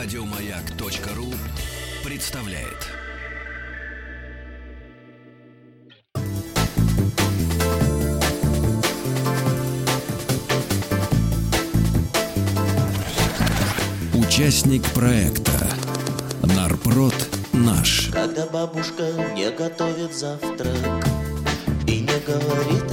Радиомаяк.ру представляет. Участник проекта Нарпрод наш. Когда бабушка не готовит завтрак И не говорит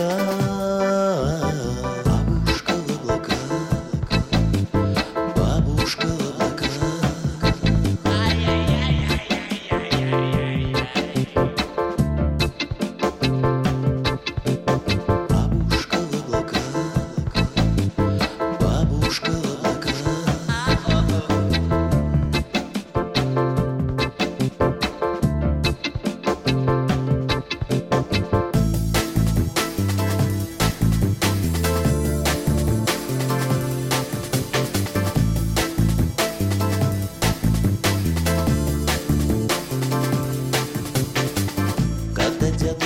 в облаках Бабушка в облаках. Бабушка в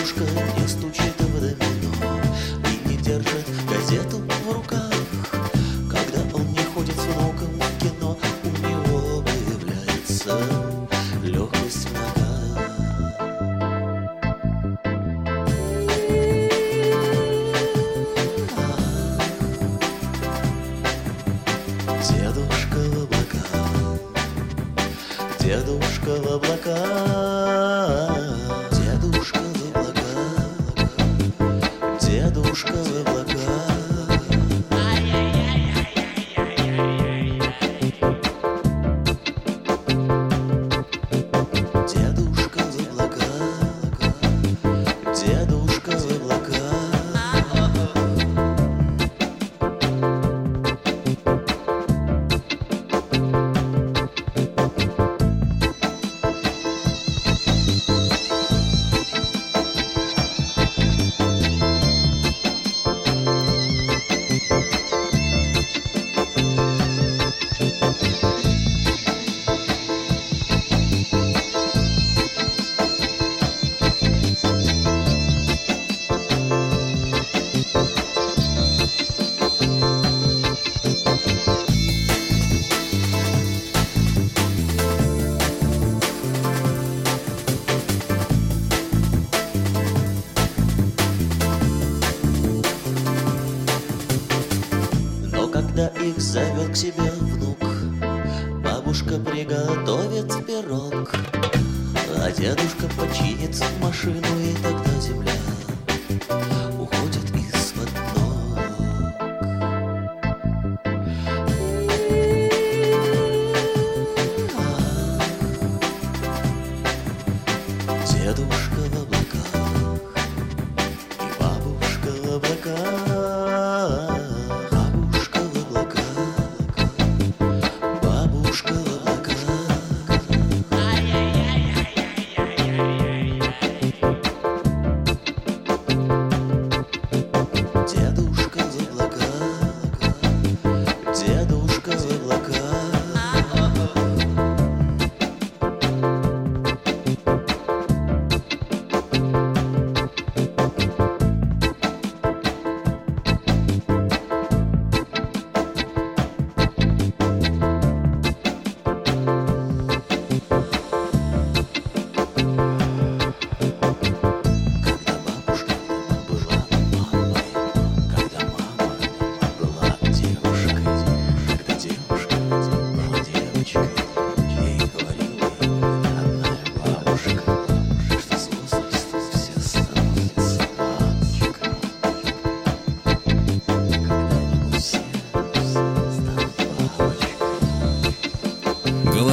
Когда дедушка не стучит в домино И не держит газету в руках. Когда он не ходит с внуком в кино У него появляется легкость в ногах. Дедушка в облаках Дедушка в облаках когда их зовет к себе внук. Бабушка приготовит пирог А дедушка починит машину И тогда земля уходит из-под ног. Дедушка в